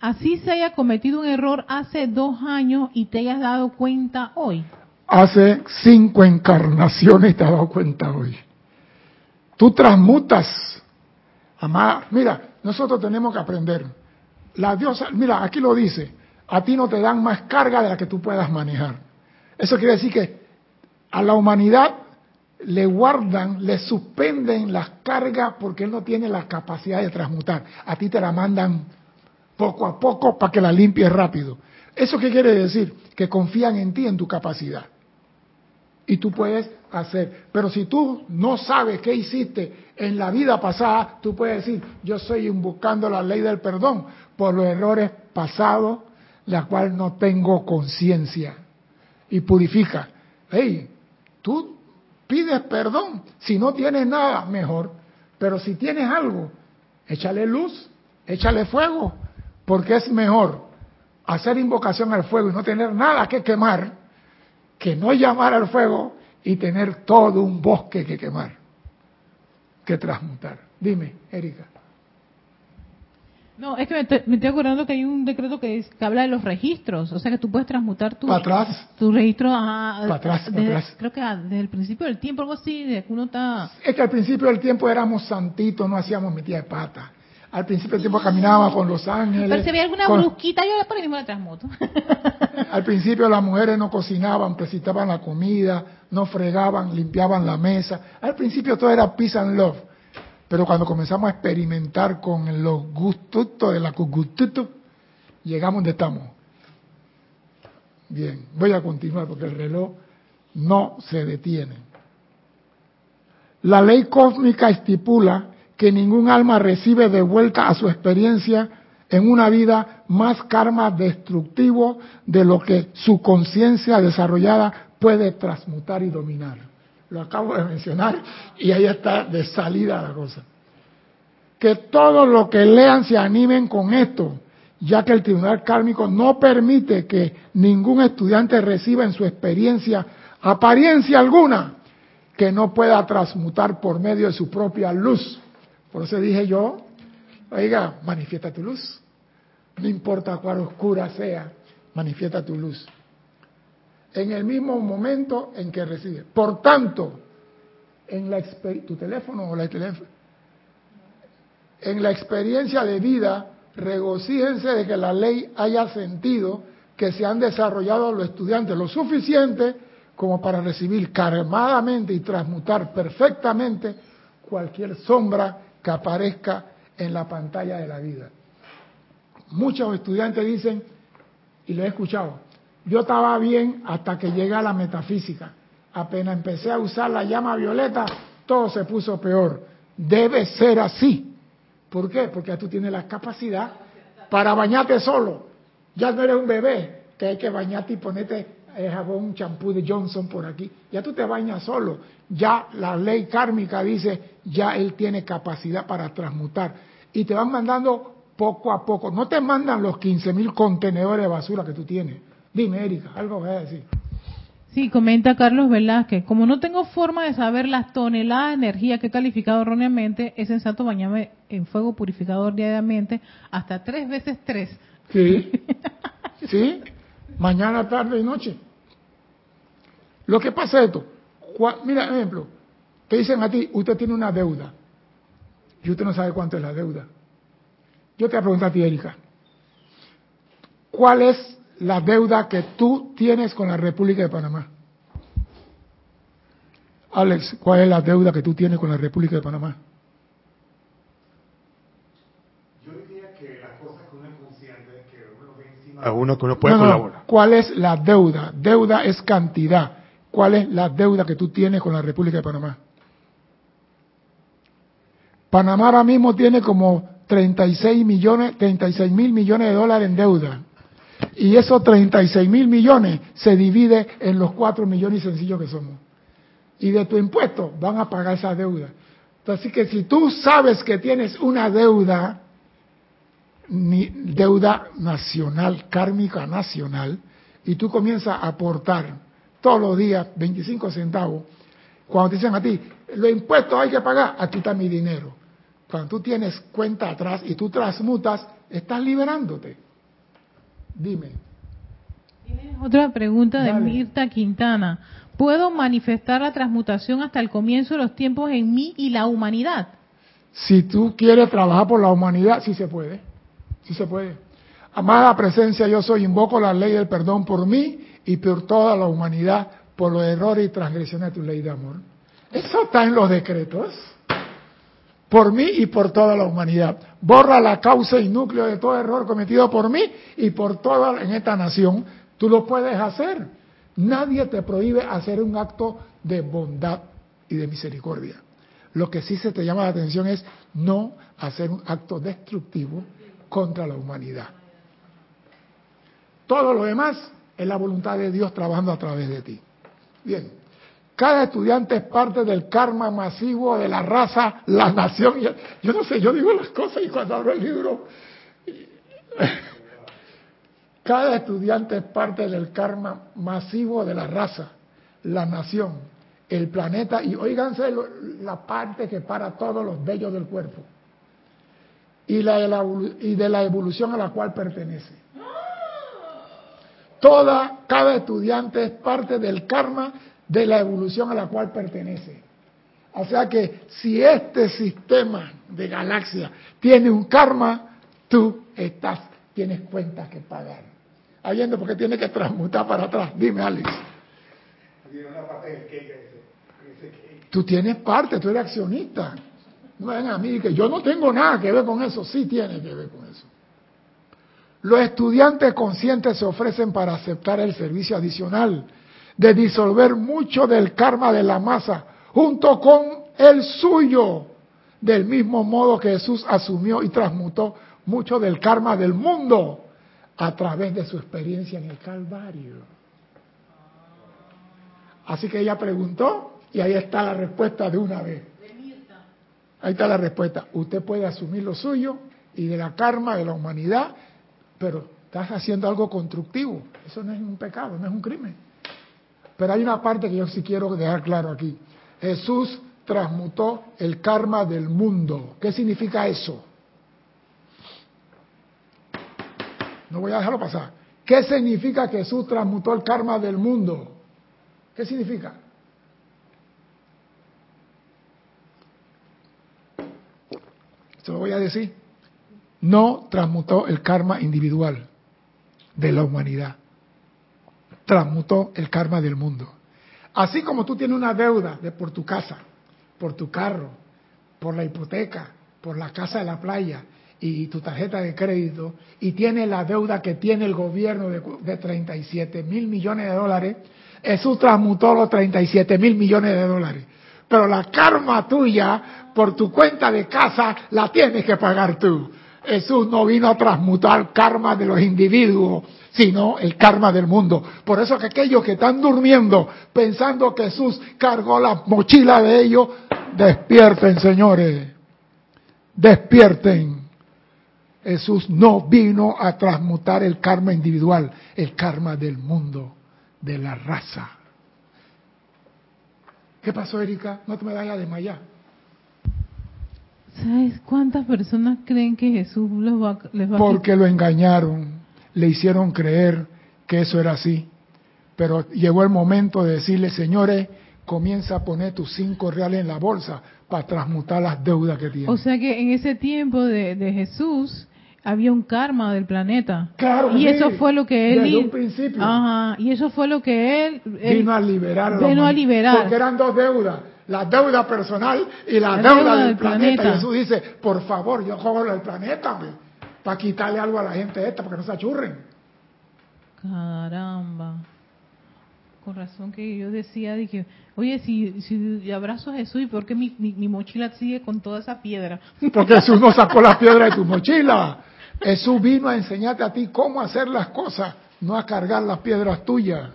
así se haya cometido un error hace dos años y te hayas dado cuenta hoy. Hace cinco encarnaciones te has dado cuenta hoy. Tú transmutas. Amada, mira, nosotros tenemos que aprender. La diosa, mira, aquí lo dice, a ti no te dan más carga de la que tú puedas manejar. Eso quiere decir que a la humanidad le guardan, le suspenden las cargas porque él no tiene la capacidad de transmutar. A ti te la mandan poco a poco para que la limpies rápido. ¿Eso qué quiere decir? Que confían en ti, en tu capacidad. Y tú puedes hacer. Pero si tú no sabes qué hiciste en la vida pasada, tú puedes decir, yo estoy buscando la ley del perdón por los errores pasados, la cual no tengo conciencia. Y purifica. Hey, tú pides perdón. Si no tienes nada, mejor. Pero si tienes algo, échale luz, échale fuego, porque es mejor hacer invocación al fuego y no tener nada que quemar, que no llamar al fuego y tener todo un bosque que quemar, que transmutar. Dime, Erika. No, es que me estoy, acordando que hay un decreto que, habla de los registros, o sea que tú puedes transmutar tu, atrás? tu registro para atrás, atrás. creo que desde el principio del tiempo, algo así, de que uno está... Es que al principio del tiempo éramos santitos, no hacíamos metida de pata. Al principio del tiempo caminábamos con los ángeles. Pero si había alguna brusquita, yo por ahí mismo la transmuto. al principio las mujeres no cocinaban, presentaban la comida, no fregaban, limpiaban la mesa. Al principio todo era peace and love. Pero cuando comenzamos a experimentar con los gustos de la llegamos donde estamos. Bien, voy a continuar porque el reloj no se detiene. La ley cósmica estipula que ningún alma recibe de vuelta a su experiencia en una vida más karma destructivo de lo que su conciencia desarrollada puede transmutar y dominar lo acabo de mencionar, y ahí está de salida la cosa. Que todos los que lean se animen con esto, ya que el tribunal kármico no permite que ningún estudiante reciba en su experiencia apariencia alguna que no pueda transmutar por medio de su propia luz. Por eso dije yo, oiga, manifiesta tu luz. No importa cuál oscura sea, manifiesta tu luz en el mismo momento en que recibe. Por tanto, en la tu teléfono o la teléfono, en la experiencia de vida, regocíjense de que la ley haya sentido que se han desarrollado los estudiantes lo suficiente como para recibir karmadamente y transmutar perfectamente cualquier sombra que aparezca en la pantalla de la vida. Muchos estudiantes dicen, y lo he escuchado, yo estaba bien hasta que llegué a la metafísica. Apenas empecé a usar la llama violeta, todo se puso peor. Debe ser así. ¿Por qué? Porque tú tienes la capacidad para bañarte solo. Ya no eres un bebé que hay que bañarte y ponerte el jabón, un champú de Johnson por aquí. Ya tú te bañas solo. Ya la ley kármica dice, ya él tiene capacidad para transmutar. Y te van mandando poco a poco. No te mandan los 15 mil contenedores de basura que tú tienes. Dime, Erika, algo voy a decir. Sí, comenta Carlos Velázquez. Como no tengo forma de saber las toneladas de energía que he calificado erróneamente, es sensato bañarme en fuego purificador diariamente hasta tres veces tres. Sí, sí, mañana, tarde y noche. Lo que pasa es esto. Mira, ejemplo, te dicen a ti, usted tiene una deuda y usted no sabe cuánto es la deuda. Yo te voy a preguntar a ti, Erika. ¿Cuál es la deuda que tú tienes con la República de Panamá? Alex, ¿cuál es la deuda que tú tienes con la República de Panamá? Yo diría que las cosas que uno es consciente, que uno ve encima uno, que uno puede No, no, colaborar. ¿Cuál es la deuda? Deuda es cantidad. ¿Cuál es la deuda que tú tienes con la República de Panamá? Panamá ahora mismo tiene como 36 millones, 36 mil millones de dólares en deuda. Y esos 36 mil millones se divide en los 4 millones sencillos que somos. Y de tu impuesto van a pagar esa deuda. Así que si tú sabes que tienes una deuda, ni- deuda nacional, kármica nacional, y tú comienzas a aportar todos los días 25 centavos, cuando te dicen a ti, los impuestos hay que pagar, aquí está mi dinero. Cuando tú tienes cuenta atrás y tú transmutas, estás liberándote. Dime. Tienes otra pregunta de. Mirta Quintana. ¿Puedo manifestar la transmutación hasta el comienzo de los tiempos en mí y la humanidad? Si tú quieres trabajar por la humanidad, sí se puede. Sí se puede. Amada presencia, yo soy, invoco la ley del perdón por mí y por toda la humanidad por los errores y transgresiones de tu ley de amor. Eso está en los decretos. Por mí y por toda la humanidad. Borra la causa y núcleo de todo error cometido por mí y por toda en esta nación. Tú lo puedes hacer. Nadie te prohíbe hacer un acto de bondad y de misericordia. Lo que sí se te llama la atención es no hacer un acto destructivo contra la humanidad. Todo lo demás es la voluntad de Dios trabajando a través de ti. Bien, cada estudiante es parte del karma masivo de la raza, la nación. Yo no sé, yo digo las cosas y cuando abro el libro... Cada estudiante es parte del karma masivo de la raza, la nación, el planeta y oíganse la parte que para todos los vellos del cuerpo y, de la y de la evolución a la cual pertenece. Toda, cada estudiante es parte del karma de la evolución a la cual pertenece. O sea que si este sistema de galaxia tiene un karma, tú estás, tienes cuentas que pagar. Habiendo porque tiene que transmutar para atrás. Dime, Alex. Tú tienes parte, tú eres accionista. No ven a mí que yo no tengo nada que ver con eso. Sí tiene que ver con eso. Los estudiantes conscientes se ofrecen para aceptar el servicio adicional de disolver mucho del karma de la masa junto con el suyo, del mismo modo que Jesús asumió y transmutó mucho del karma del mundo a través de su experiencia en el Calvario. Así que ella preguntó y ahí está la respuesta de una vez. Ahí está la respuesta. Usted puede asumir lo suyo y de la karma de la humanidad, pero estás haciendo algo constructivo. Eso no es un pecado, no es un crimen. Pero hay una parte que yo sí quiero dejar claro aquí. Jesús transmutó el karma del mundo. ¿Qué significa eso? No voy a dejarlo pasar. ¿Qué significa que Jesús transmutó el karma del mundo? ¿Qué significa? Se lo voy a decir. No transmutó el karma individual de la humanidad. Transmutó el karma del mundo. Así como tú tienes una deuda de por tu casa, por tu carro, por la hipoteca, por la casa de la playa y tu tarjeta de crédito, y tienes la deuda que tiene el gobierno de, de 37 mil millones de dólares, Jesús transmutó los 37 mil millones de dólares. Pero la karma tuya, por tu cuenta de casa, la tienes que pagar tú. Jesús no vino a transmutar karma de los individuos, sino el karma del mundo. Por eso que aquellos que están durmiendo pensando que Jesús cargó la mochila de ellos, despierten, señores. Despierten. Jesús no vino a transmutar el karma individual, el karma del mundo, de la raza. ¿Qué pasó, Erika? No te me vayas a desmayar. ¿Sabes cuántas personas creen que Jesús los va, les va a Porque lo engañaron, le hicieron creer que eso era así. Pero llegó el momento de decirle, señores, comienza a poner tus cinco reales en la bolsa para transmutar las deudas que tienes. O sea que en ese tiempo de, de Jesús, había un karma del planeta. Claro y sí, eso fue lo que él desde un principio. Ajá, y eso fue lo que él, él- vino a liberar vino a liberar. Porque eran dos deudas, la deuda personal y la, La deuda, deuda del del planeta. planeta. Y Jesús dice, por favor, yo cobro el planeta, para quitarle algo a la gente esta, para que no se achurren. Caramba. Con razón que yo decía, dije, oye, si, si abrazo a Jesús, ¿y por qué mi, mi, mi mochila sigue con toda esa piedra? Porque Jesús no sacó la piedra de tu mochila. Jesús vino a enseñarte a ti cómo hacer las cosas, no a cargar las piedras tuyas.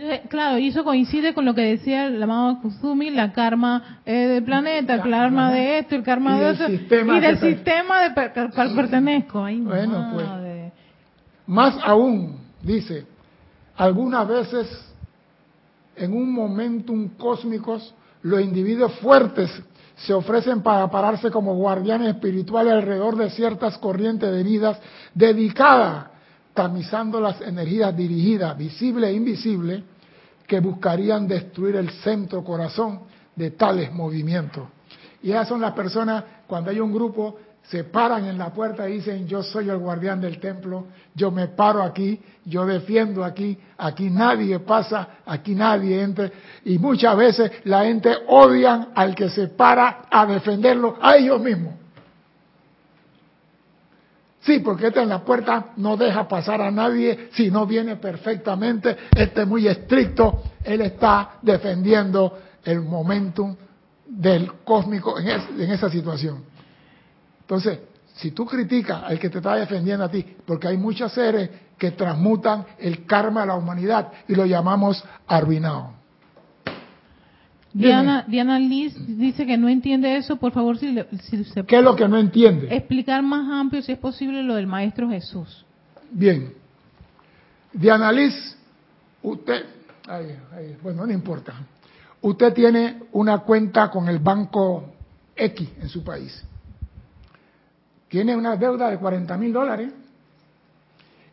Eh, Claro, y eso coincide con lo que decía el amado Kusumi, la karma eh, del planeta, el karma de esto, el karma Y de del otro, sistema y del sistema de per- pertenezco. Ay, Bueno, pues. Más aún, dice, algunas veces en un momentum cósmicos, los individuos fuertes se ofrecen para pararse como guardianes espirituales alrededor de ciertas corrientes de vidas dedicadas, tamizando las energías dirigidas, visibles e invisibles, que buscarían destruir el centro corazón de tales movimientos. Y esas son las personas, cuando hay un grupo, se paran en la puerta y dicen, yo soy el guardián del templo, yo me paro aquí, yo defiendo aquí, aquí nadie pasa, aquí nadie entra. Y muchas veces la gente odian al que se para a defenderlo a ellos mismos. Sí, porque este en la puerta no deja pasar a nadie si no viene perfectamente. Este es muy estricto. Él está defendiendo el momentum del cósmico en, en esa situación. Entonces, si tú criticas al que te está defendiendo a ti, porque hay muchos seres que transmutan el karma de la humanidad y lo llamamos arruinado. Diana, Diana Liz dice que no entiende eso, por favor, si, le- si se ¿Qué es lo que no entiende? explicar más amplio, si es posible, lo del Maestro Jesús. Bien. Diana Liz, usted, bueno, no importa. Usted tiene una cuenta con el banco X en su país. Tiene una deuda de 40 mil dólares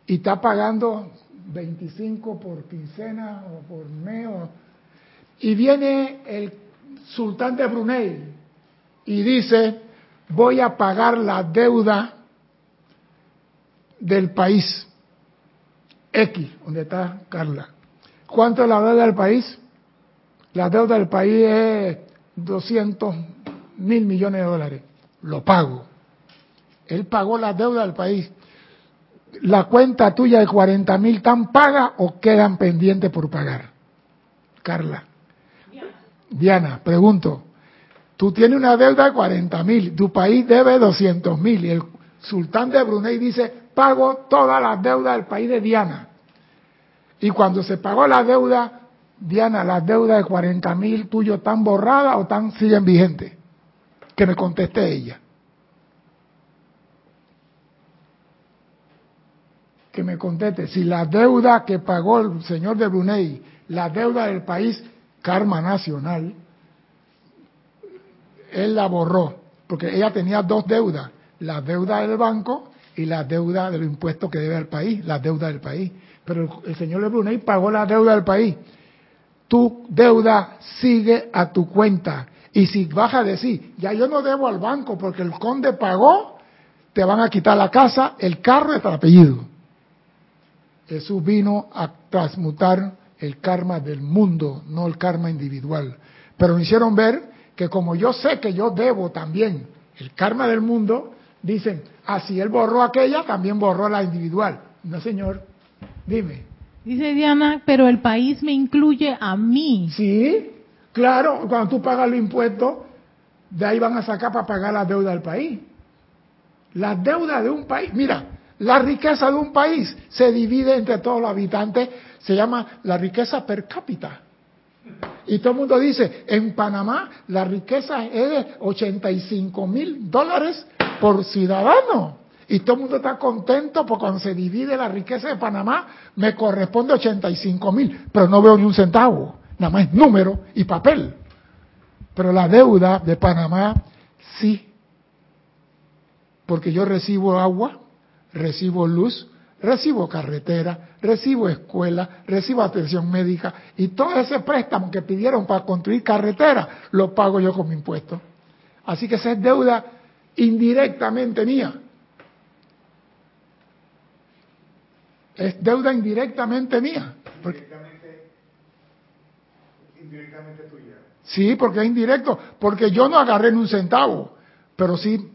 y está pagando 25 por quincena o por mes. o- y viene el sultán de Brunei y dice, voy a pagar la deuda del país X, donde está Carla. ¿Cuánto es la deuda del país? La deuda del país es 200 mil millones de dólares. Lo pago. Él pagó la deuda del país. ¿La cuenta tuya de 40 mil tan paga o quedan pendientes por pagar? Carla. Diana, pregunto. Tú tienes una deuda de 40 mil, tu país debe 200 mil y el sultán de Brunei dice, pago todas las deudas del país de Diana. Y cuando se pagó la deuda, Diana, las deudas de 40 mil tuyos están borradas o están, siguen vigentes. Que me conteste ella. Que me conteste. Si la deuda que pagó el señor de Brunei, la deuda del país, karma nacional, él la borró, porque ella tenía dos deudas, la deuda del banco y la deuda de los impuestos que debe al país, la deuda del país. Pero el, señor de Brunei pagó la deuda del país. Tu deuda sigue a tu cuenta. Y si vas a decir, ya yo no debo al banco porque el conde pagó, te van a quitar la casa, el carro y el apellido. Jesús vino a transmutar el karma del mundo, no el karma individual. Pero me hicieron ver que como yo sé que yo debo también el karma del mundo, dicen, así él borró aquella, también borró la individual. No, señor, dime. Dice Diana, pero el país me incluye a mí. Sí, claro, cuando tú pagas los impuestos, de ahí van a sacar para pagar la deuda del país. La deuda de un país, mira, la riqueza de un país se divide entre todos los habitantes, se llama la riqueza per cápita. Y todo el mundo dice, en Panamá la riqueza es de 85 mil dólares por ciudadano. Y todo el mundo está contento porque cuando se divide la riqueza de Panamá me corresponde 85 mil, pero no veo ni un centavo, nada más es número y papel. Pero la deuda de Panamá sí, porque yo recibo agua, recibo luz, recibo carretera, recibo escuela, recibo atención médica y todo ese préstamo que pidieron para construir carretera lo pago yo con mi impuesto. Así que esa es deuda indirectamente mía. es deuda indirectamente mía. Indirectamente, indirectamente tuya. Sí, porque es indirecto, porque yo no agarré ni un centavo, pero sí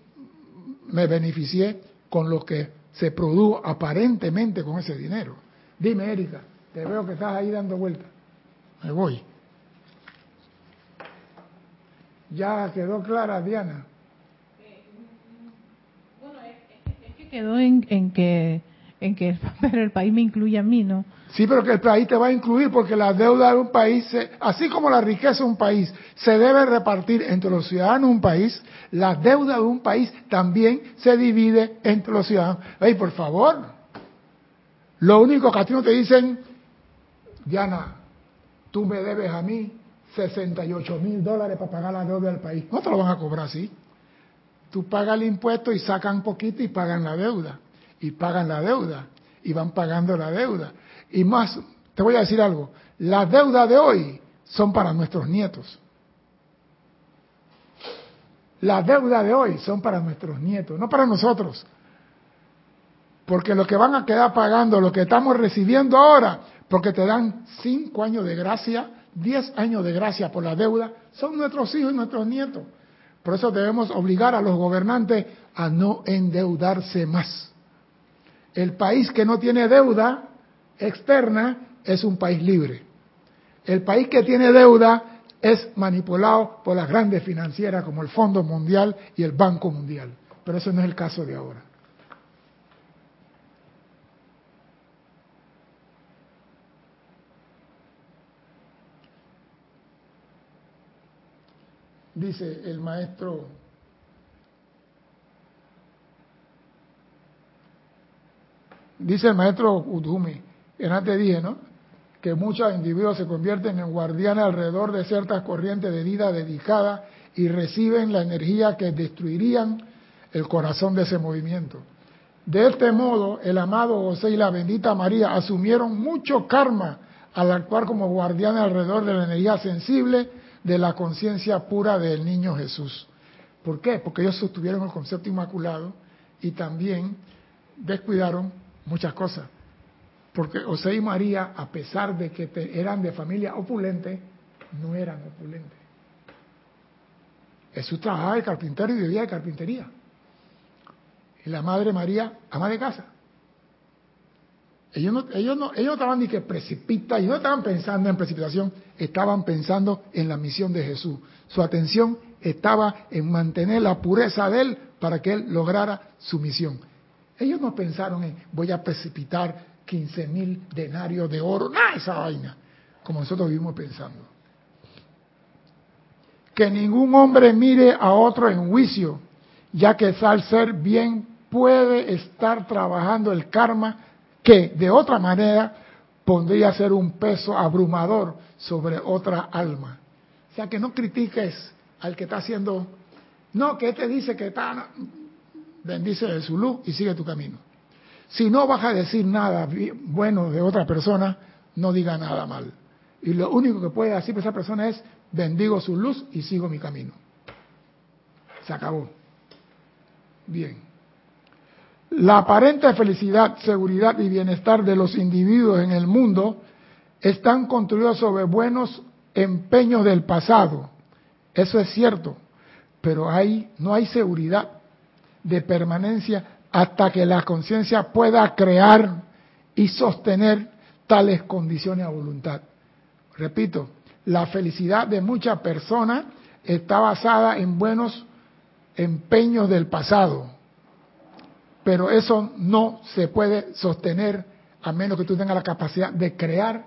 me beneficié con lo que se produjo aparentemente con ese dinero. Dime, Erika, te veo que estás ahí dando vueltas. Me voy. Ya quedó clara, Diana. Bueno, es, que quedó en que en que pero el país me incluye a mí, ¿no? Sí, pero que el país te va a incluir porque la deuda de un país, así como la riqueza de un país se debe repartir entre los ciudadanos de un país, la deuda de un país también se divide entre los ciudadanos. Ey, por favor, lo único que a ti no te dicen, Diana, tú me debes a mí 68 mil dólares para pagar la deuda del país. No te lo van a cobrar así. Tú pagas el impuesto y sacan poquito y pagan la deuda. Y pagan la deuda. Y van pagando la deuda. Y más, te voy a decir algo, las deudas de hoy son para nuestros nietos. Las deudas de hoy son para nuestros nietos, no para nosotros. Porque lo que van a quedar pagando, lo que estamos recibiendo ahora, porque te dan cinco años de gracia, diez años de gracia por la deuda, son nuestros hijos y nuestros nietos. Por eso debemos obligar a los gobernantes a no endeudarse más. El país que no tiene deuda externa es un país libre. El país que tiene deuda es manipulado por las grandes financieras como el Fondo Mundial y el Banco Mundial. Pero eso no es el caso de ahora. Dice el maestro dice el maestro Udumi, que antes dije, ¿no? Que muchos individuos se convierten en guardianes alrededor de ciertas corrientes de vida dedicadas y reciben la energía que destruirían el corazón de ese movimiento. De este modo, el amado José y la bendita María asumieron mucho karma al actuar como guardianes alrededor de la energía sensible de la conciencia pura del niño Jesús. ¿Por qué? Porque ellos sostuvieron el concepto inmaculado y también descuidaron muchas cosas. Porque José y María, a pesar de que eran de familia opulente, no eran opulentes. Jesús trabajaba de carpintero y vivía de carpintería. Y la madre María, ama de casa. Ellos no, ellos no, ellos estaban ni que precipita, y no estaban pensando en precipitación, estaban pensando en la misión de Jesús. Su atención estaba en mantener la pureza de él para que él lograra su misión. Ellos no pensaron en voy a precipitar 15 mil denarios de oro, nada esa vaina, como nosotros vivimos pensando. Que ningún hombre mire a otro en juicio, ya que al ser bien puede estar trabajando el karma que de otra manera pondría ser un peso abrumador sobre otra alma. O sea, que no critiques al que está haciendo, no, que te dice que está, bendice de su luz y sigue tu camino. Si no vas a decir nada bueno de otra persona, no diga nada mal. Y lo único que puede decir esa persona es, bendigo su luz y sigo mi camino. Se acabó. Bien. La aparente felicidad, seguridad y bienestar de los individuos en el mundo están construidos sobre buenos empeños del pasado. Eso es cierto, pero hay, no hay seguridad de permanencia hasta que la conciencia pueda crear y sostener tales condiciones a voluntad. Repito, la felicidad de muchas personas está basada en buenos empeños del pasado, pero eso no se puede sostener a menos que tú tengas la capacidad de crear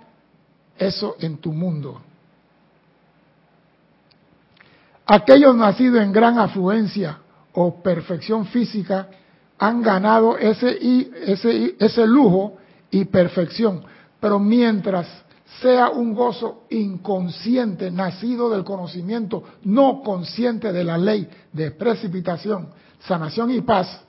eso en tu mundo. Aquellos nacidos en gran afluencia o perfección física han ganado ese, ese, ese lujo y perfección. Pero mientras sea un gozo inconsciente, nacido del conocimiento, no consciente de la ley de precipitación, sanación y paz,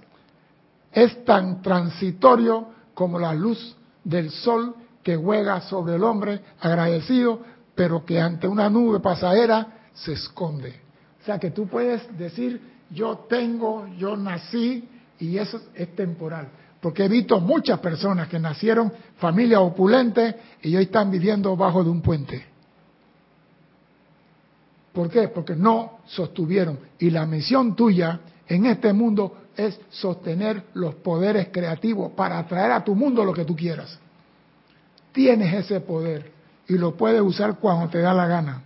es tan transitorio como la luz del sol que juega sobre el hombre agradecido, pero que ante una nube pasajera se esconde. O sea que tú puedes decir, yo tengo, yo nací, y eso es temporal. porque he visto muchas personas que nacieron familias opulentes y hoy están viviendo bajo de un puente. ¿Por qué? Porque no sostuvieron. Y la misión tuya en este mundo es sostener los poderes creativos para atraer a tu mundo lo que tú quieras. Tienes ese poder y lo puedes usar cuando te da la gana.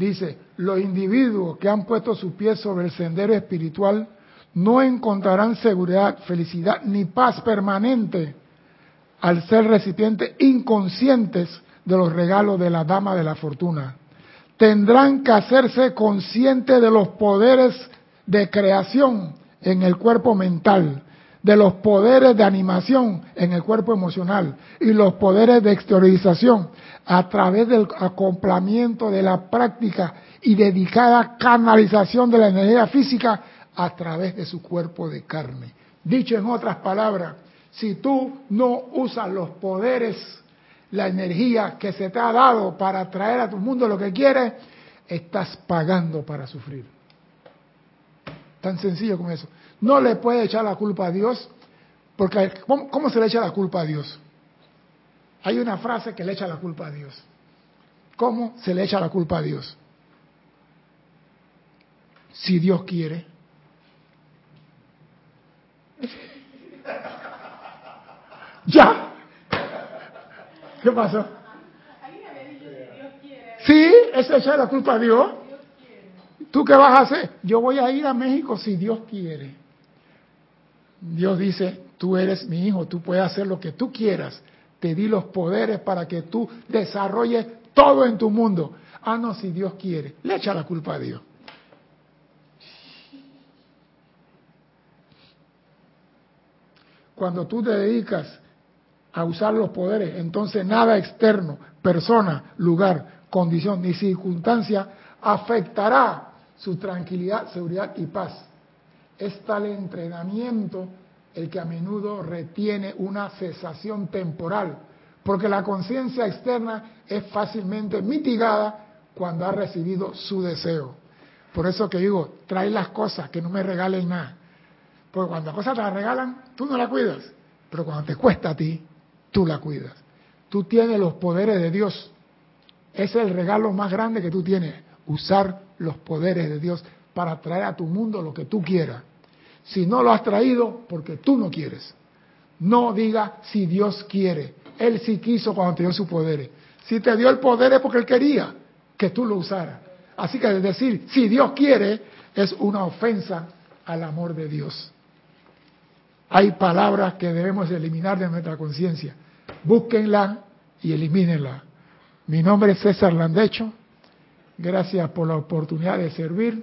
Dice, los individuos que han puesto sus pies sobre el sendero espiritual no encontrarán seguridad, felicidad ni paz permanente al ser recipientes inconscientes de los regalos de la dama de la fortuna. Tendrán que hacerse conscientes de los poderes de creación en el cuerpo mental, de los poderes de animación en el cuerpo emocional y los poderes de exteriorización a través del acoplamiento de la práctica y dedicada canalización de la energía física a través de su cuerpo de carne. Dicho en otras palabras, si tú no usas los poderes, la energía que se te ha dado para traer a tu mundo lo que quieres, estás pagando para sufrir. Tan sencillo como eso. No le puede echar la culpa a Dios, porque ¿cómo, se le echa la culpa a Dios? Hay una frase que le echa la culpa a Dios. ¿Cómo se le echa la culpa a Dios? Si Dios quiere. ya. ¿Qué pasó? Sí, es echar la culpa a Dios. ¿Tú qué vas a hacer? Yo voy a ir a México si Dios quiere. Dios dice, tú eres mi hijo, tú puedes hacer lo que tú quieras. Te di los poderes para que tú desarrolles todo en tu mundo. Ah, no, si Dios quiere. Le echa la culpa a Dios. Cuando tú te dedicas a usar los poderes, entonces nada externo, persona, lugar, condición ni circunstancia afectará su tranquilidad, seguridad y paz. Es tal entrenamiento el que a menudo retiene una cesación temporal, porque la conciencia externa es fácilmente mitigada cuando ha recibido su deseo. Por eso que digo, trae las cosas, que no me regalen nada. Porque cuando las cosas te las regalan, tú no las cuidas. Pero cuando te cuesta a ti, tú la cuidas. Tú tienes los poderes de Dios. Es el regalo más grande que tú tienes, usar los poderes de Dios para traer a tu mundo lo que tú quieras. Si no lo has traído, porque tú no quieres. No diga si Dios quiere. Él sí quiso cuando te dio sus poderes. Si te dio el poder es porque Él quería que tú lo usaras. Así que decir si Dios quiere es una ofensa al amor de Dios. Hay palabras que debemos eliminar de nuestra conciencia. Búsquenla y elimínenla. Mi nombre es César Landecho. Gracias por la oportunidad de servir